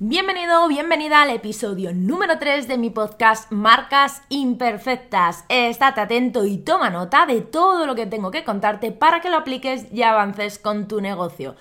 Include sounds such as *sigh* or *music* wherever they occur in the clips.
Bienvenido bienvenida al episodio número 3 de mi podcast Marcas Imperfectas. Estate atento y toma nota de todo lo que tengo que contarte para que lo apliques y avances con tu negocio.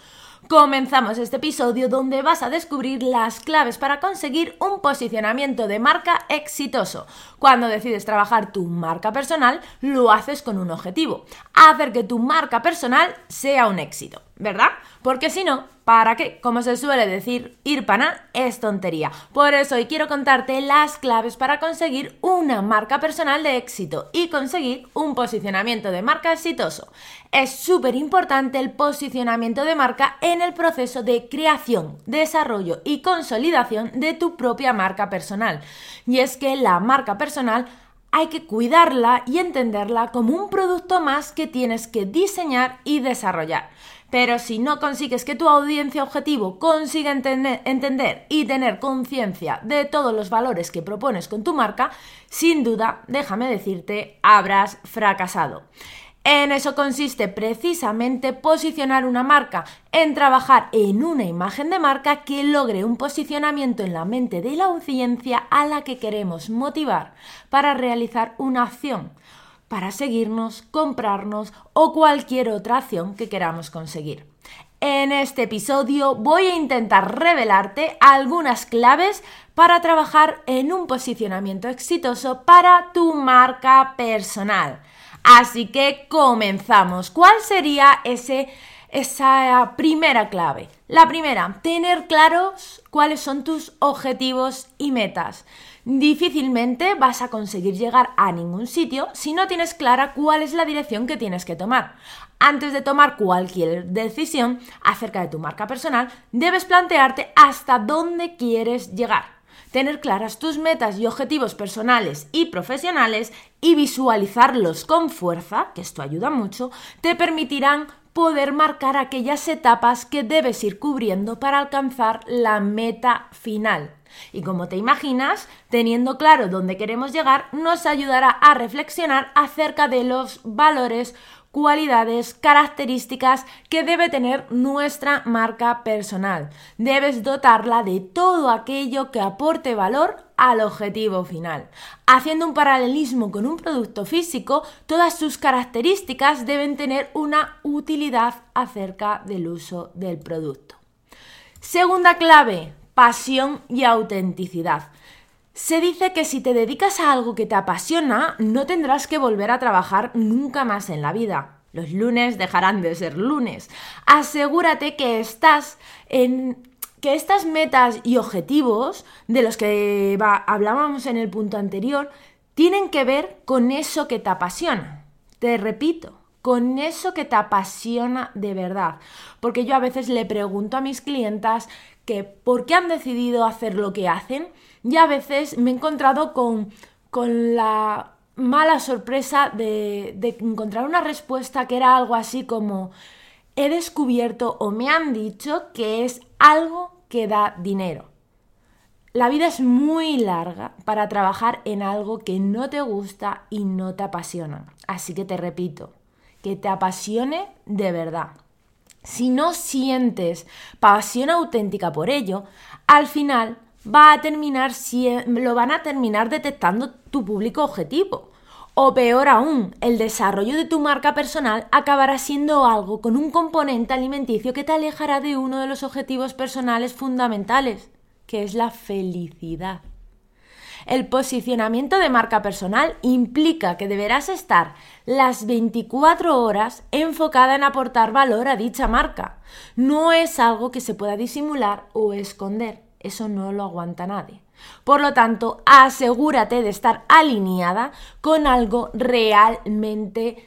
Comenzamos este episodio donde vas a descubrir las claves para conseguir un posicionamiento de marca exitoso. Cuando decides trabajar tu marca personal, lo haces con un objetivo, hacer que tu marca personal sea un éxito. ¿verdad? Porque si no, ¿para qué? Como se suele decir, ir pana es tontería. Por eso hoy quiero contarte las claves para conseguir una marca personal de éxito y conseguir un posicionamiento de marca exitoso. Es súper importante el posicionamiento de marca en el proceso de creación, desarrollo y consolidación de tu propia marca personal. Y es que la marca personal hay que cuidarla y entenderla como un producto más que tienes que diseñar y desarrollar. Pero si no consigues que tu audiencia objetivo consiga entender, y tener conciencia de todos los valores que propones con tu marca, sin duda, déjame decirte, habrás fracasado. En eso consiste precisamente posicionar una marca, en trabajar en una imagen de marca que logre un posicionamiento en la mente de la audiencia a la que queremos motivar para realizar una acción para seguirnos, comprarnos o cualquier otra acción que queramos conseguir. En este episodio voy a intentar revelarte algunas claves para trabajar en un posicionamiento exitoso para tu marca personal. Así que comenzamos. ¿Cuál sería ese, esa primera clave? La primera, tener claros cuáles son tus objetivos y metas difícilmente vas a conseguir llegar a ningún sitio si no tienes clara cuál es la dirección que tienes que tomar. Antes de tomar cualquier decisión acerca de tu marca personal, debes plantearte hasta dónde quieres llegar. Tener claras tus metas y objetivos personales y profesionales y visualizarlos con fuerza, que esto ayuda mucho, te permitirán poder marcar aquellas etapas que debes ir cubriendo para alcanzar la meta final. Y como te imaginas, teniendo claro dónde queremos llegar, nos ayudará a reflexionar acerca de los valores, cualidades, características que debe tener nuestra marca personal. Debes dotarla de todo aquello que aporte valor al objetivo final. Haciendo un paralelismo con un producto físico, todas sus características deben tener una utilidad acerca del uso del producto. Segunda clave, pasión y autenticidad. Se dice que si te dedicas a algo que te apasiona, no tendrás que volver a trabajar nunca más en la vida. Los lunes dejarán de ser lunes. Asegúrate que estás en que estas metas y objetivos de los que hablábamos en el punto anterior tienen que ver con eso que te apasiona. Te repito, con eso que te apasiona de verdad. Porque yo a veces le pregunto a mis clientas que por qué han decidido hacer lo que hacen y a veces me he encontrado con, la mala sorpresa de, de encontrar una respuesta que era algo así como he descubierto o me han dicho que es algo que da dinero. La vida es muy larga para trabajar en algo que no te gusta y no te apasiona. Así que te repito, que te apasione de verdad. Si no sientes pasión auténtica por ello, al final va a terminar, lo van a terminar detectando tu público objetivo. O peor aún, el desarrollo de tu marca personal acabará siendo algo con un componente alimenticio que te alejará de uno de los objetivos personales fundamentales, que es la felicidad. El posicionamiento de marca personal implica que deberás estar las 24 horas enfocada en aportar valor a dicha marca. No es algo que se pueda disimular o esconder. Eso no lo aguanta nadie. Por lo tanto, asegúrate de estar alineada con algo realmente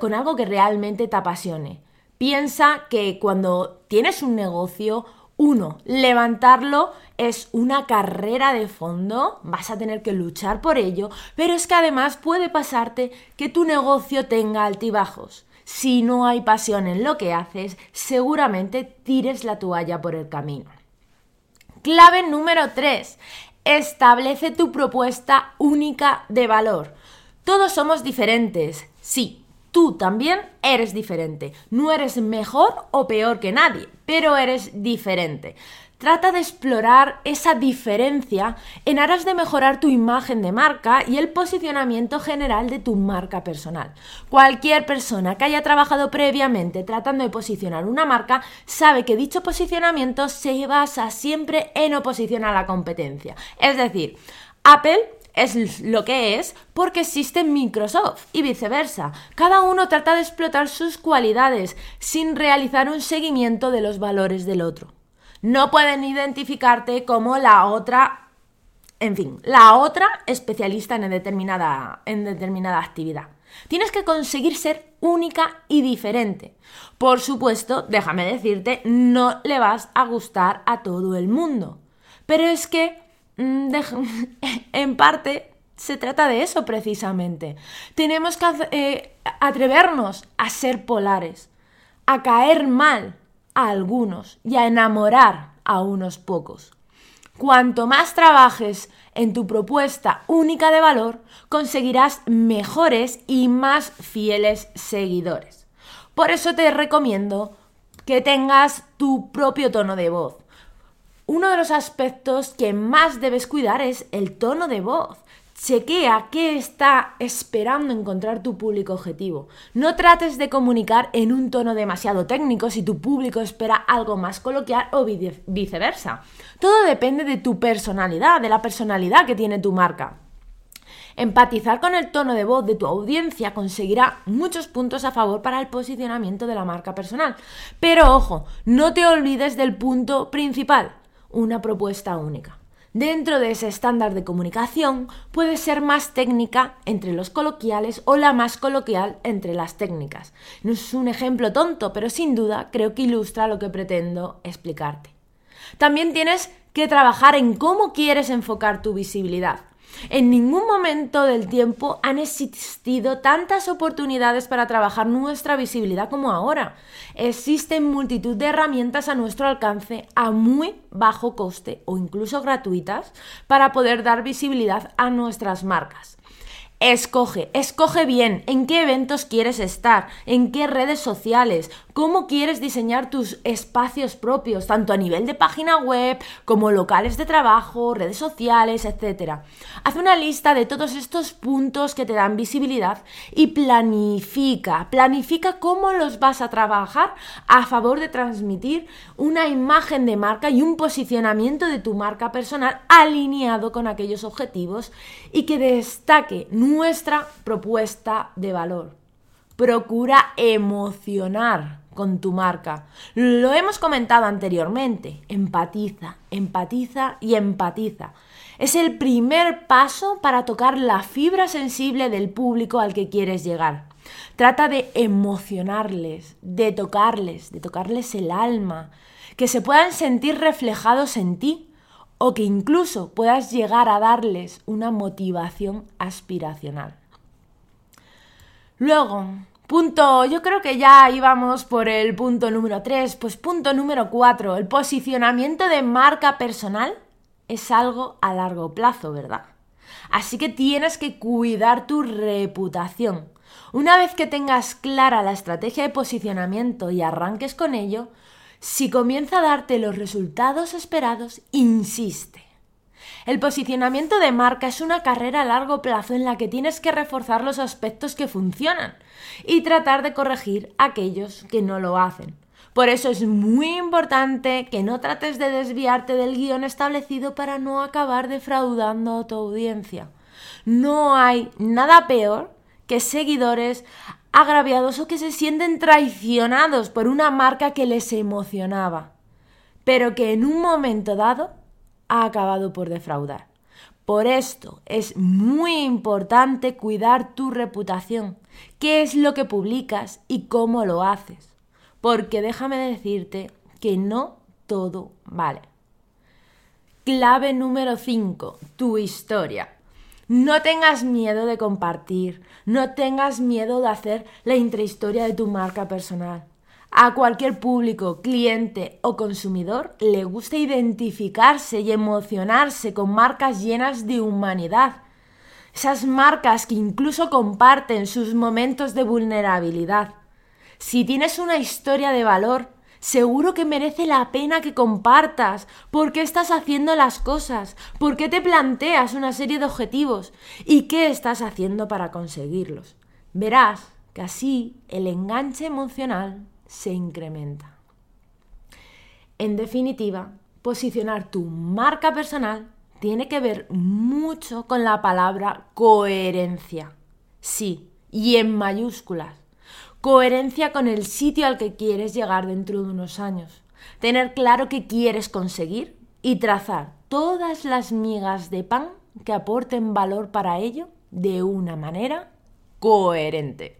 con algo que realmente te apasione. Piensa que cuando tienes un negocio Uno, levantarlo es una carrera de fondo, vas a tener que luchar por ello, pero es que además puede pasarte que tu negocio tenga altibajos. Si no hay pasión en lo que haces, seguramente tires la toalla por el camino. Clave número 3. Establece tu propuesta única de valor. Todos somos diferentes, sí, tú también eres diferente. No eres mejor o peor que nadie, pero eres diferente. Trata de explorar esa diferencia en aras de mejorar tu imagen de marca y el posicionamiento general de tu marca personal. Cualquier persona que haya trabajado previamente tratando de posicionar una marca sabe que dicho posicionamiento se basa siempre en oposición a la competencia. Es decir, Apple es lo que es porque existe Microsoft y viceversa. Cada uno trata de explotar sus cualidades sin realizar un seguimiento de los valores del otro no pueden identificarte como la otra, en fin, la otra especialista en determinada, en determinada actividad. Tienes que conseguir ser única y diferente. Por supuesto, déjame decirte, no le vas a gustar a todo el mundo. Pero es que, mm, *laughs* en parte, se trata de eso precisamente. Tenemos que eh, atrevernos a ser polares, a caer mal, a algunos y a enamorar a unos pocos. Cuanto más trabajes en tu propuesta única de valor, conseguirás mejores y más fieles seguidores. Por eso te recomiendo que tengas tu propio tono de voz. Uno de los aspectos que más debes cuidar es el tono de voz. Chequea qué está esperando encontrar tu público objetivo. No trates de comunicar en un tono demasiado técnico si tu público espera algo más coloquial o viceversa. Todo depende de tu personalidad, de la personalidad que tiene tu marca. Empatizar con el tono de voz de tu audiencia conseguirá muchos puntos a favor para el posicionamiento de la marca personal. Pero ojo, no te olvides del punto principal, una propuesta única. Dentro de ese estándar de comunicación puede ser más técnica entre los coloquiales o la más coloquial entre las técnicas. No es un ejemplo tonto, pero sin duda creo que ilustra lo que pretendo explicarte. También tienes que trabajar en cómo quieres enfocar tu visibilidad. En ningún momento del tiempo han existido tantas oportunidades para trabajar nuestra visibilidad como ahora. Existen multitud de herramientas a nuestro alcance a muy bajo coste o incluso gratuitas para poder dar visibilidad a nuestras marcas. Escoge, escoge bien en qué eventos quieres estar, en qué redes sociales, cómo quieres diseñar tus espacios propios, tanto a nivel de página web como locales de trabajo, redes sociales, etc. Haz una lista de todos estos puntos que te dan visibilidad y planifica, planifica cómo los vas a trabajar a favor de transmitir una imagen de marca y un posicionamiento de tu marca personal alineado con aquellos objetivos y que destaque nuestra propuesta de valor. Procura emocionar con tu marca. Lo hemos comentado anteriormente. Empatiza, empatiza y empatiza. Es el primer paso para tocar la fibra sensible del público al que quieres llegar. Trata de emocionarles, de tocarles, de tocarles el alma, que se puedan sentir reflejados en ti o que incluso puedas llegar a darles una motivación aspiracional. Luego, punto, yo creo que ya íbamos por el punto número 3, pues punto número 4, el posicionamiento de marca personal es algo a largo plazo, ¿verdad? Así que tienes que cuidar tu reputación. Una vez que tengas clara la estrategia de posicionamiento y arranques con ello, si comienza a darte los resultados esperados, insiste. El posicionamiento de marca es una carrera a largo plazo en la que tienes que reforzar los aspectos que funcionan y tratar de corregir aquellos que no lo hacen. Por eso es muy importante que no trates de desviarte del guion establecido para no acabar defraudando a tu audiencia. No hay nada peor que seguidores agraviados o que se sienten traicionados por una marca que les emocionaba, pero que en un momento dado ha acabado por defraudar. Por esto es muy importante cuidar tu reputación, qué es lo que publicas y cómo lo haces, porque déjame decirte que no todo vale. Clave número 5. Tu historia. No tengas miedo de compartir, no tengas miedo de hacer la intrahistoria de tu marca personal. A cualquier público, cliente o consumidor le gusta identificarse y emocionarse con marcas llenas de humanidad. Esas marcas que incluso comparten sus momentos de vulnerabilidad. Si tienes una historia de valor, Seguro que merece la pena que compartas por qué estás haciendo las cosas, por qué te planteas una serie de objetivos y qué estás haciendo para conseguirlos. Verás que así el enganche emocional se incrementa. En definitiva, posicionar tu marca personal tiene que ver mucho con la palabra coherencia. Sí, y en mayúsculas coherencia con el sitio al que quieres llegar dentro de unos años, tener claro qué quieres conseguir y trazar todas las migas de pan que aporten valor para ello de una manera coherente.